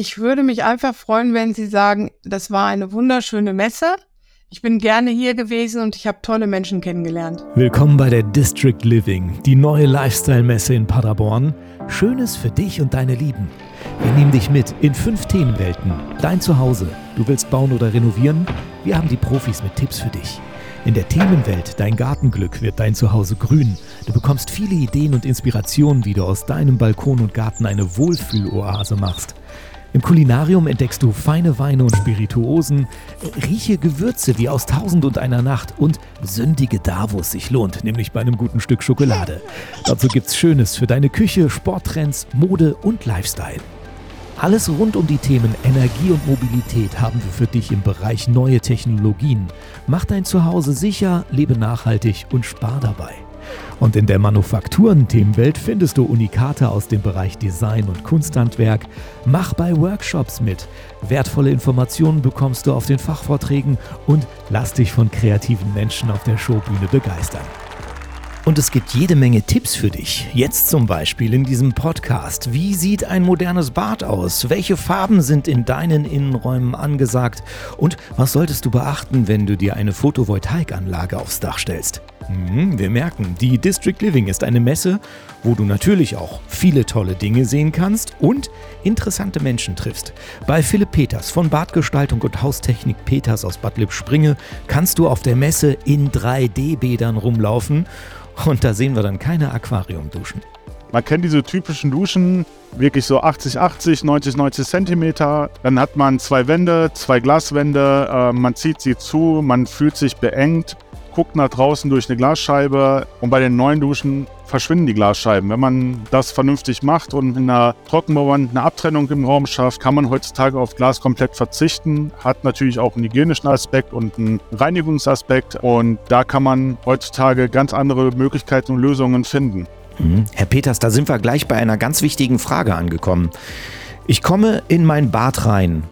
Ich würde mich einfach freuen, wenn Sie sagen, das war eine wunderschöne Messe. Ich bin gerne hier gewesen und ich habe tolle Menschen kennengelernt. Willkommen bei der District Living, die neue Lifestyle-Messe in Paderborn. Schönes für dich und deine Lieben. Wir nehmen dich mit in fünf Themenwelten. Dein Zuhause. Du willst bauen oder renovieren? Wir haben die Profis mit Tipps für dich. In der Themenwelt Dein Gartenglück wird dein Zuhause grün. Du bekommst viele Ideen und Inspirationen, wie du aus deinem Balkon und Garten eine Wohlfühloase machst. Im Kulinarium entdeckst du feine Weine und Spirituosen, rieche Gewürze wie aus Tausend und einer Nacht und sündige da, wo es sich lohnt, nämlich bei einem guten Stück Schokolade. Dazu gibt's Schönes für deine Küche, Sporttrends, Mode und Lifestyle. Alles rund um die Themen Energie und Mobilität haben wir für dich im Bereich neue Technologien. Mach dein Zuhause sicher, lebe nachhaltig und spar dabei. Und in der Manufakturen-Themenwelt findest du Unikate aus dem Bereich Design und Kunsthandwerk. Mach bei Workshops mit. Wertvolle Informationen bekommst du auf den Fachvorträgen und lass dich von kreativen Menschen auf der Showbühne begeistern. Und es gibt jede Menge Tipps für dich. Jetzt zum Beispiel in diesem Podcast. Wie sieht ein modernes Bad aus? Welche Farben sind in deinen Innenräumen angesagt? Und was solltest du beachten, wenn du dir eine Photovoltaikanlage aufs Dach stellst? Hm, wir merken, die District Living ist eine Messe, wo du natürlich auch viele tolle Dinge sehen kannst und interessante Menschen triffst. Bei Philipp Peters von Badgestaltung und Haustechnik Peters aus Bad Lippspringe kannst du auf der Messe in 3D-Bädern rumlaufen und da sehen wir dann keine Aquariumduschen. Man kennt diese typischen Duschen, wirklich so 80, 80, 90, 90 Zentimeter. Dann hat man zwei Wände, zwei Glaswände, äh, man zieht sie zu, man fühlt sich beengt, guckt nach draußen durch eine Glasscheibe und bei den neuen Duschen verschwinden die Glasscheiben. Wenn man das vernünftig macht und in einer Trockenbauwand eine Abtrennung im Raum schafft, kann man heutzutage auf Glas komplett verzichten. Hat natürlich auch einen hygienischen Aspekt und einen Reinigungsaspekt. Und da kann man heutzutage ganz andere Möglichkeiten und Lösungen finden. Mhm. Herr Peters, da sind wir gleich bei einer ganz wichtigen Frage angekommen. Ich komme in mein Bad rein.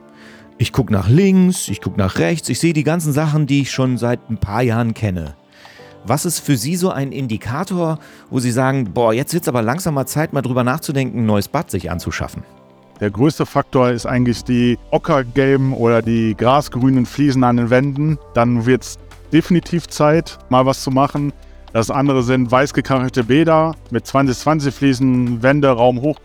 Ich gucke nach links, ich gucke nach rechts, ich sehe die ganzen Sachen, die ich schon seit ein paar Jahren kenne. Was ist für Sie so ein Indikator, wo Sie sagen, boah, jetzt wird es aber langsam mal Zeit, mal drüber nachzudenken, ein neues Bad sich anzuschaffen? Der größte Faktor ist eigentlich die ockergelben oder die grasgrünen Fliesen an den Wänden. Dann wird es definitiv Zeit, mal was zu machen. Das andere sind weiß gekachelte Bäder mit 20-20 Fliesen, Wände, Raum hoch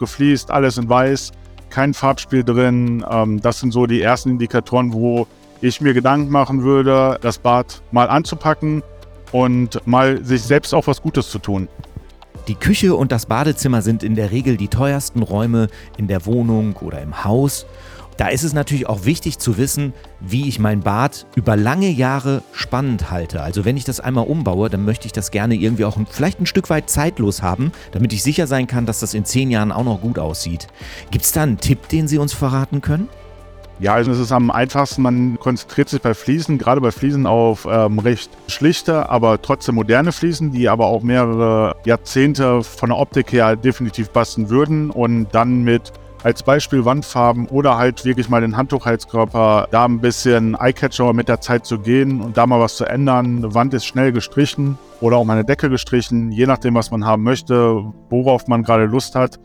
alles in weiß, kein Farbspiel drin. Ähm, das sind so die ersten Indikatoren, wo ich mir Gedanken machen würde, das Bad mal anzupacken und mal sich selbst auch was Gutes zu tun. Die Küche und das Badezimmer sind in der Regel die teuersten Räume in der Wohnung oder im Haus. Da ist es natürlich auch wichtig zu wissen, wie ich mein Bad über lange Jahre spannend halte. Also wenn ich das einmal umbaue, dann möchte ich das gerne irgendwie auch vielleicht ein Stück weit zeitlos haben, damit ich sicher sein kann, dass das in zehn Jahren auch noch gut aussieht. Gibt es da einen Tipp, den Sie uns verraten können? Ja, also es ist am einfachsten, man konzentriert sich bei Fliesen, gerade bei Fliesen auf ähm, recht schlichte, aber trotzdem moderne Fliesen, die aber auch mehrere Jahrzehnte von der Optik her definitiv passen würden und dann mit als Beispiel Wandfarben oder halt wirklich mal den Handtuchheizkörper, da ein bisschen Eyecatcher mit der Zeit zu gehen und da mal was zu ändern. Eine Wand ist schnell gestrichen oder auch mal eine Decke gestrichen, je nachdem, was man haben möchte, worauf man gerade Lust hat.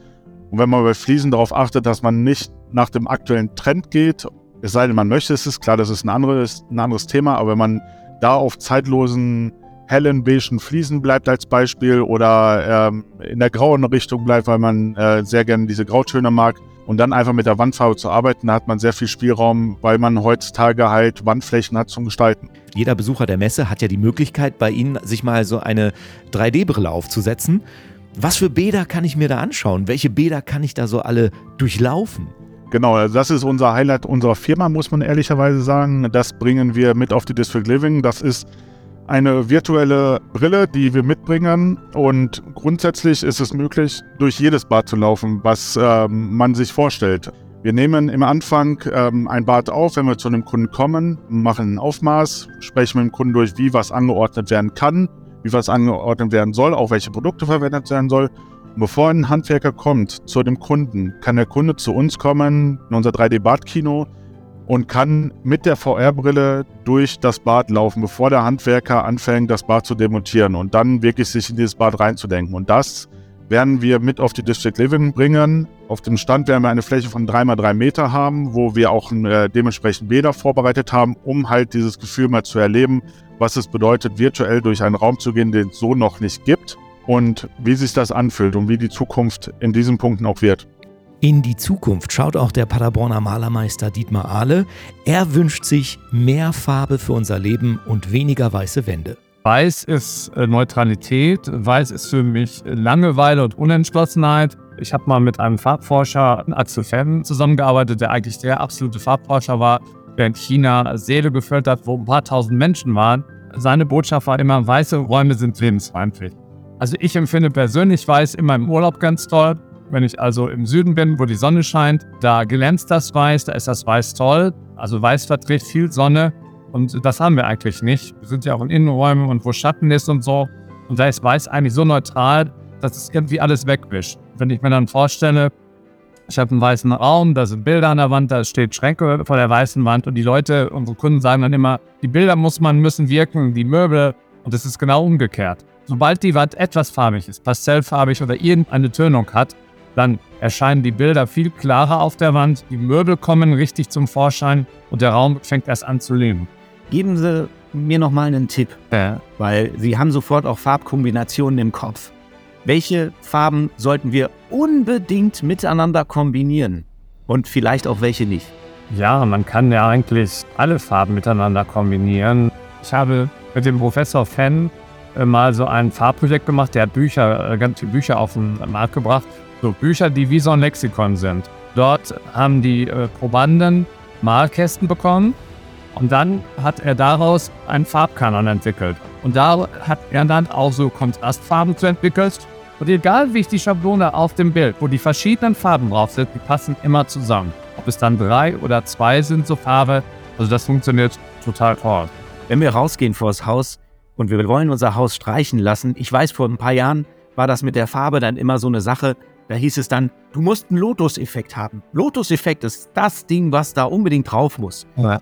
Und wenn man bei Fliesen darauf achtet, dass man nicht nach dem aktuellen Trend geht, es sei denn, man möchte, es ist klar, das ist ein anderes, ein anderes Thema, aber wenn man da auf zeitlosen, hellen, beigen Fliesen bleibt als Beispiel oder ähm, in der grauen Richtung bleibt, weil man äh, sehr gerne diese Grautöne mag und dann einfach mit der Wandfarbe zu arbeiten, da hat man sehr viel Spielraum, weil man heutzutage halt Wandflächen hat zum Gestalten. Jeder Besucher der Messe hat ja die Möglichkeit, bei Ihnen sich mal so eine 3D-Brille aufzusetzen. Was für Bäder kann ich mir da anschauen? Welche Bäder kann ich da so alle durchlaufen? Genau, also das ist unser Highlight unserer Firma, muss man ehrlicherweise sagen. Das bringen wir mit auf die District Living. Das ist eine virtuelle Brille, die wir mitbringen. Und grundsätzlich ist es möglich, durch jedes Bad zu laufen, was ähm, man sich vorstellt. Wir nehmen im Anfang ähm, ein Bad auf, wenn wir zu einem Kunden kommen, machen ein Aufmaß, sprechen mit dem Kunden durch, wie was angeordnet werden kann wie was angeordnet werden soll, auch welche Produkte verwendet werden soll. Und bevor ein Handwerker kommt zu dem Kunden, kann der Kunde zu uns kommen in unser 3D-Badkino und kann mit der VR-Brille durch das Bad laufen, bevor der Handwerker anfängt, das Bad zu demontieren und dann wirklich sich in dieses Bad reinzudenken. Und das werden wir mit auf die District Living bringen. Auf dem Stand werden wir eine Fläche von 3x3 Meter haben, wo wir auch äh, dementsprechend Bäder vorbereitet haben, um halt dieses Gefühl mal zu erleben, was es bedeutet, virtuell durch einen Raum zu gehen, den es so noch nicht gibt und wie sich das anfühlt und wie die Zukunft in diesen Punkten auch wird. In die Zukunft schaut auch der Paderborner Malermeister Dietmar Ahle. Er wünscht sich mehr Farbe für unser Leben und weniger weiße Wände. Weiß ist äh, Neutralität, Weiß ist für mich Langeweile und Unentschlossenheit. Ich habe mal mit einem Farbforscher, Axel Fenn, zusammengearbeitet, der eigentlich der absolute Farbforscher war, der in China Seele gefüllt hat, wo ein paar tausend Menschen waren. Seine Botschaft war immer, weiße Räume sind lebensfeindlich. Also ich empfinde persönlich Weiß immer im Urlaub ganz toll. Wenn ich also im Süden bin, wo die Sonne scheint, da glänzt das Weiß, da ist das Weiß toll. Also Weiß verträgt viel Sonne und das haben wir eigentlich nicht. Wir sind ja auch in Innenräumen und wo Schatten ist und so. Und da ist Weiß eigentlich so neutral, dass es irgendwie alles wegwischt. Wenn ich mir dann vorstelle, ich habe einen weißen Raum, da sind Bilder an der Wand, da steht Schränke vor der weißen Wand und die Leute, unsere Kunden sagen dann immer, die Bilder muss man, müssen wirken, die Möbel. Und es ist genau umgekehrt. Sobald die Wand etwas farbig ist, pastellfarbig oder irgendeine Tönung hat, dann erscheinen die Bilder viel klarer auf der Wand, die Möbel kommen richtig zum Vorschein und der Raum fängt erst an zu leben. Geben Sie mir noch mal einen Tipp, Ja. weil Sie haben sofort auch Farbkombinationen im Kopf. Welche Farben sollten wir unbedingt miteinander kombinieren? Und vielleicht auch welche nicht? Ja, man kann ja eigentlich alle Farben miteinander kombinieren. Ich habe mit dem Professor Fenn äh, mal so ein Farbprojekt gemacht. Der hat Bücher, äh, ganz viele Bücher auf den Markt gebracht. So Bücher, die wie so ein Lexikon sind. Dort haben die äh, Probanden Malkästen bekommen und dann hat er daraus einen Farbkanon entwickelt. Und da hat er dann auch so Kontrastfarben zu entwickelt. Und egal wie ich die Schablone auf dem Bild, wo die verschiedenen Farben drauf sind, die passen immer zusammen. Ob es dann drei oder zwei sind, so Farbe, also das funktioniert total toll. Wenn wir rausgehen vors Haus und wir wollen unser Haus streichen lassen, ich weiß, vor ein paar Jahren war das mit der Farbe dann immer so eine Sache. Da hieß es dann, du musst einen Lotus-Effekt haben. Lotus-Effekt ist das Ding, was da unbedingt drauf muss. Ja.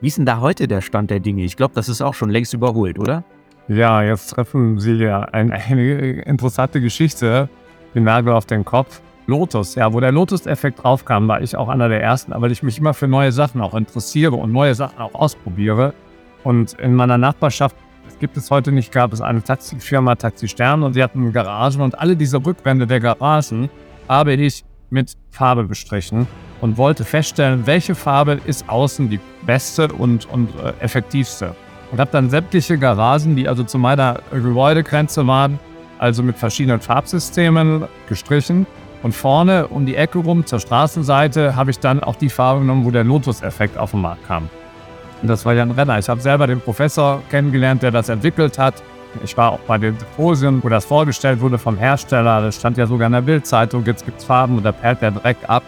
Wie ist denn da heute der Stand der Dinge? Ich glaube, das ist auch schon längst überholt, oder? Ja, jetzt treffen Sie ja ein, eine interessante Geschichte, den Nagel auf den Kopf. Lotus, ja, wo der Lotus-Effekt draufkam, war ich auch einer der ersten, weil ich mich immer für neue Sachen auch interessiere und neue Sachen auch ausprobiere. Und in meiner Nachbarschaft, das gibt es heute nicht, gab es eine Taxifirma Taxi Stern und sie hatten Garagen und alle diese Rückwände der Garagen habe ich mit Farbe bestrichen und wollte feststellen, welche Farbe ist außen die beste und, und äh, effektivste. Und habe dann sämtliche Garagen, die also zu meiner Gebäudegrenze waren, also mit verschiedenen Farbsystemen gestrichen. Und vorne um die Ecke rum zur Straßenseite habe ich dann auch die Farbe genommen, wo der Lotus-Effekt auf den Markt kam. Das war ja ein Renner. Ich habe selber den Professor kennengelernt, der das entwickelt hat. Ich war auch bei den Symposien, wo das vorgestellt wurde vom Hersteller. Das stand ja sogar in der Bildzeitung. Jetzt gibt es Farben und da perlt der Dreck ab.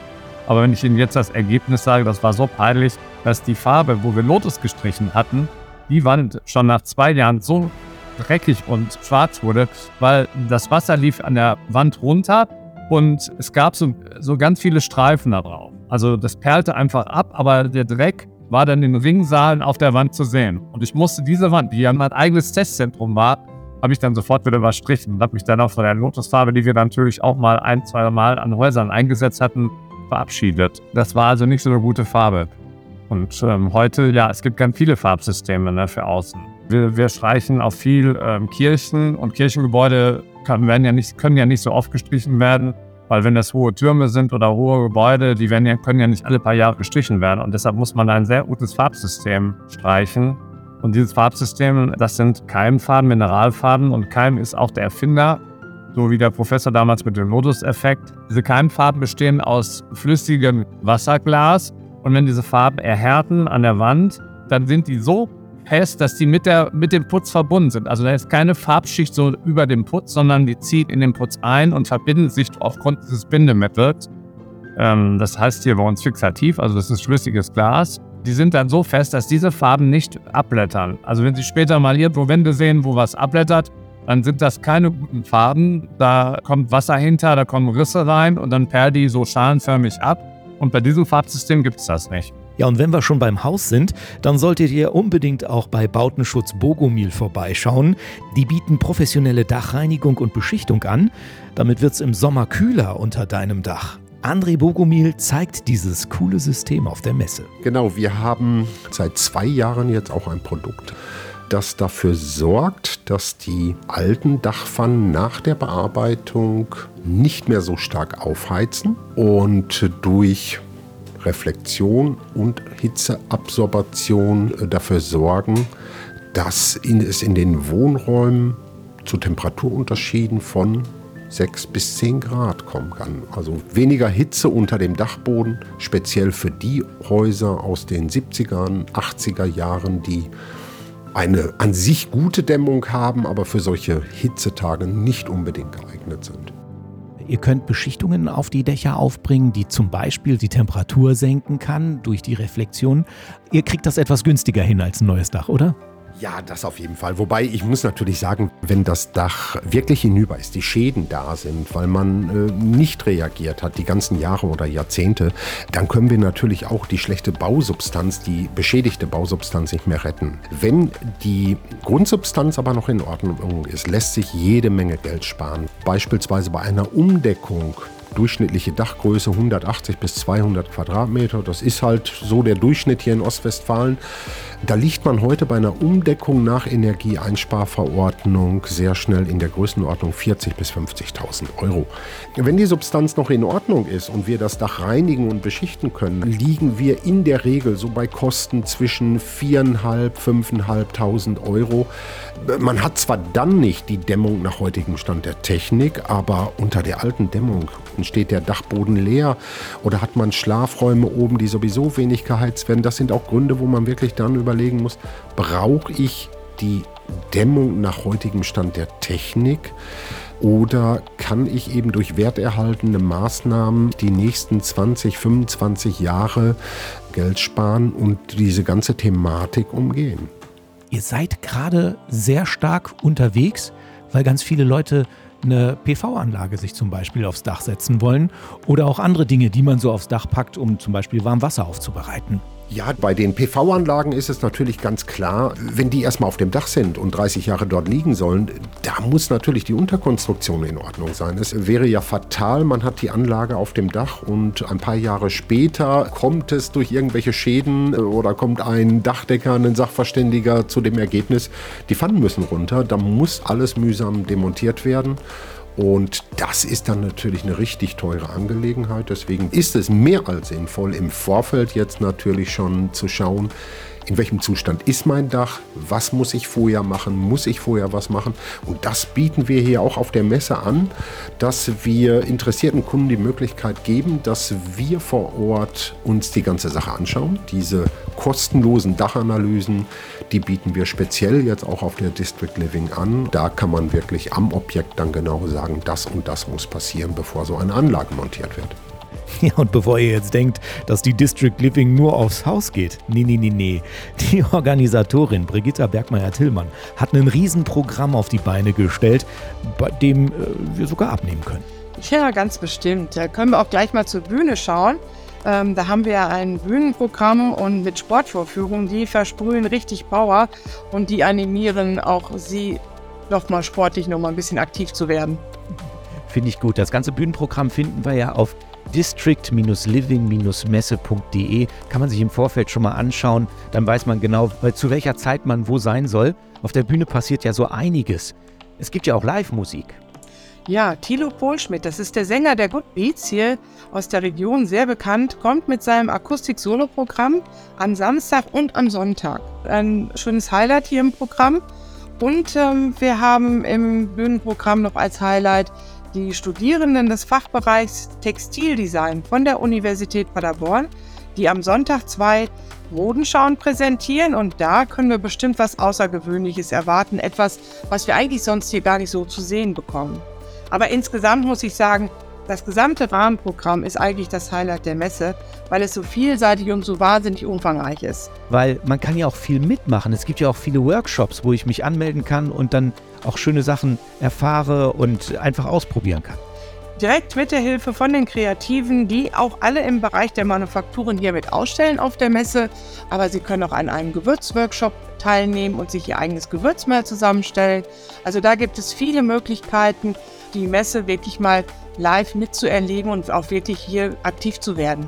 Aber wenn ich Ihnen jetzt das Ergebnis sage, das war so peinlich, dass die Farbe, wo wir Lotus gestrichen hatten, die Wand schon nach zwei Jahren so dreckig und schwarz wurde, weil das Wasser lief an der Wand runter und es gab so, so ganz viele Streifen da drauf. Also das perlte einfach ab, aber der Dreck war dann in Ringsaalen auf der Wand zu sehen. Und ich musste diese Wand, die ja mein eigenes Testzentrum war, habe ich dann sofort wieder überstrichen und habe mich dann auch von der Lotusfarbe, die wir natürlich auch mal ein, zwei Mal an Häusern eingesetzt hatten, verabschiedet. Das war also nicht so eine gute Farbe. Und ähm, heute, ja, es gibt ganz viele Farbsysteme ne, für außen. Wir, wir streichen auf viel ähm, Kirchen und Kirchengebäude kann, werden ja nicht, können ja nicht so oft gestrichen werden, weil wenn das hohe Türme sind oder hohe Gebäude, die werden ja, können ja nicht alle paar Jahre gestrichen werden. Und deshalb muss man ein sehr gutes Farbsystem streichen. Und dieses Farbsystem, das sind Keimfarben, Mineralfarben und Keim ist auch der Erfinder, so wie der Professor damals mit dem Lotus-Effekt. Diese Keimfarben bestehen aus flüssigem Wasserglas und wenn diese Farben erhärten an der Wand, dann sind die so fest, dass die mit, der, mit dem Putz verbunden sind. Also da ist keine Farbschicht so über dem Putz, sondern die zieht in den Putz ein und verbinden sich aufgrund dieses Bindemittels. Ähm, das heißt hier bei uns fixativ, also das ist flüssiges Glas. Die sind dann so fest, dass diese Farben nicht abblättern. Also wenn Sie später mal irgendwo Wände sehen, wo was abblättert, dann sind das keine guten Farben. Da kommt Wasser hinter, da kommen Risse rein und dann perlt die so schalenförmig ab. Und bei diesem Farbsystem gibt es das nicht. Ja, und wenn wir schon beim Haus sind, dann solltet ihr unbedingt auch bei Bautenschutz Bogomil vorbeischauen. Die bieten professionelle Dachreinigung und Beschichtung an. Damit wird es im Sommer kühler unter deinem Dach. André Bogomil zeigt dieses coole System auf der Messe. Genau, wir haben seit zwei Jahren jetzt auch ein Produkt, das dafür sorgt, dass die alten Dachpfannen nach der Bearbeitung nicht mehr so stark aufheizen und durch Reflexion und Hitzeabsorption äh, dafür sorgen, dass es in den Wohnräumen zu Temperaturunterschieden von 6 bis 10 Grad kommen kann. Also weniger Hitze unter dem Dachboden, speziell für die Häuser aus den 70er, 80er Jahren, die eine an sich gute Dämmung haben, aber für solche Hitzetage nicht unbedingt geeignet sind. Ihr könnt Beschichtungen auf die Dächer aufbringen, die zum Beispiel die Temperatur senken kann durch die Reflexion. Ihr kriegt das etwas günstiger hin als ein neues Dach, oder? Ja, das auf jeden Fall. Wobei ich muss natürlich sagen, wenn das Dach wirklich hinüber ist, die Schäden da sind, weil man äh, nicht reagiert hat die ganzen Jahre oder Jahrzehnte, dann können wir natürlich auch die schlechte Bausubstanz, die beschädigte Bausubstanz nicht mehr retten. Wenn die Grundsubstanz aber noch in Ordnung ist, lässt sich jede Menge Geld sparen. Beispielsweise bei einer Umdeckung durchschnittliche Dachgröße 180 bis 200 Quadratmeter. Das ist halt so der Durchschnitt hier in Ostwestfalen. Da liegt man heute bei einer Umdeckung nach Energieeinsparverordnung sehr schnell in der Größenordnung 40.000 bis 50.000 Euro. Wenn die Substanz noch in Ordnung ist und wir das Dach reinigen und beschichten können, liegen wir in der Regel so bei Kosten zwischen 4.500, 5.500 Euro. Man hat zwar dann nicht die Dämmung nach heutigem Stand der Technik, aber unter der alten Dämmung steht der Dachboden leer oder hat man Schlafräume oben, die sowieso wenig geheizt werden. Das sind auch Gründe, wo man wirklich dann überlegen muss, brauche ich die Dämmung nach heutigem Stand der Technik? Oder kann ich eben durch werterhaltende Maßnahmen die nächsten 20, 25 Jahre Geld sparen und diese ganze Thematik umgehen? Ihr seid gerade sehr stark unterwegs, weil ganz viele Leute eine PV-Anlage sich zum Beispiel aufs Dach setzen wollen oder auch andere Dinge, die man so aufs Dach packt, um zum Beispiel warm Wasser aufzubereiten. Ja, bei den PV-Anlagen ist es natürlich ganz klar, wenn die erstmal auf dem Dach sind und 30 Jahre dort liegen sollen, da muss natürlich die Unterkonstruktion in Ordnung sein. Es wäre ja fatal, man hat die Anlage auf dem Dach und ein paar Jahre später kommt es durch irgendwelche Schäden oder kommt ein Dachdecker, ein Sachverständiger zu dem Ergebnis, die Pfannen müssen runter, da muss alles mühsam demontiert werden. Und das ist dann natürlich eine richtig teure Angelegenheit. Deswegen ist es mehr als sinnvoll, im Vorfeld jetzt natürlich schon zu schauen, in welchem Zustand ist mein Dach, was muss ich vorher machen, muss ich vorher was machen. Und das bieten wir hier auch auf der Messe an, dass wir interessierten Kunden die Möglichkeit geben, dass wir vor Ort uns die ganze Sache anschauen. Diese kostenlosen Dachanalysen, die bieten wir speziell jetzt auch auf der District Living an. Da kann man wirklich am Objekt dann genau sagen, das und das muss passieren, bevor so eine Anlage montiert wird. Ja, und bevor ihr jetzt denkt, dass die District Living nur aufs Haus geht, nee, nee, nee, nee. Die Organisatorin Brigitta Bergmeier-Tillmann hat ein Riesenprogramm auf die Beine gestellt, bei dem äh, wir sogar abnehmen können. Ja, ganz bestimmt. Da können wir auch gleich mal zur Bühne schauen. Ähm, da haben wir ein Bühnenprogramm und mit Sportvorführungen, die versprühen richtig Power und die animieren auch sie nochmal sportlich nochmal ein bisschen aktiv zu werden. Finde ich gut. Das ganze Bühnenprogramm finden wir ja auf district-living-messe.de kann man sich im Vorfeld schon mal anschauen. Dann weiß man genau, zu welcher Zeit man wo sein soll. Auf der Bühne passiert ja so einiges. Es gibt ja auch Live-Musik. Ja, Thilo Pohlschmidt, das ist der Sänger der Good Beats hier aus der Region, sehr bekannt, kommt mit seinem Akustik-Solo-Programm am Samstag und am Sonntag. Ein schönes Highlight hier im Programm. Und ähm, wir haben im Bühnenprogramm noch als Highlight die Studierenden des Fachbereichs Textildesign von der Universität Paderborn, die am Sonntag zwei Modenschauen präsentieren und da können wir bestimmt was Außergewöhnliches erwarten, etwas, was wir eigentlich sonst hier gar nicht so zu sehen bekommen. Aber insgesamt muss ich sagen, das gesamte Rahmenprogramm ist eigentlich das Highlight der Messe, weil es so vielseitig und so wahnsinnig umfangreich ist. Weil man kann ja auch viel mitmachen. Es gibt ja auch viele Workshops, wo ich mich anmelden kann und dann auch schöne Sachen erfahre und einfach ausprobieren kann. direkt mit der Hilfe von den Kreativen, die auch alle im Bereich der Manufakturen hier mit ausstellen auf der Messe. Aber Sie können auch an einem Gewürzworkshop teilnehmen und sich Ihr eigenes Gewürzmehl zusammenstellen. Also da gibt es viele Möglichkeiten, die Messe wirklich mal live mitzuerleben und auch wirklich hier aktiv zu werden.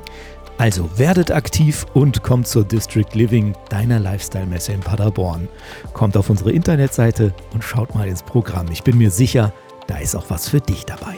Also werdet aktiv und kommt zur District Living, deiner Lifestyle-Messe in Paderborn. Kommt auf unsere Internetseite und schaut mal ins Programm. Ich bin mir sicher, da ist auch was für dich dabei.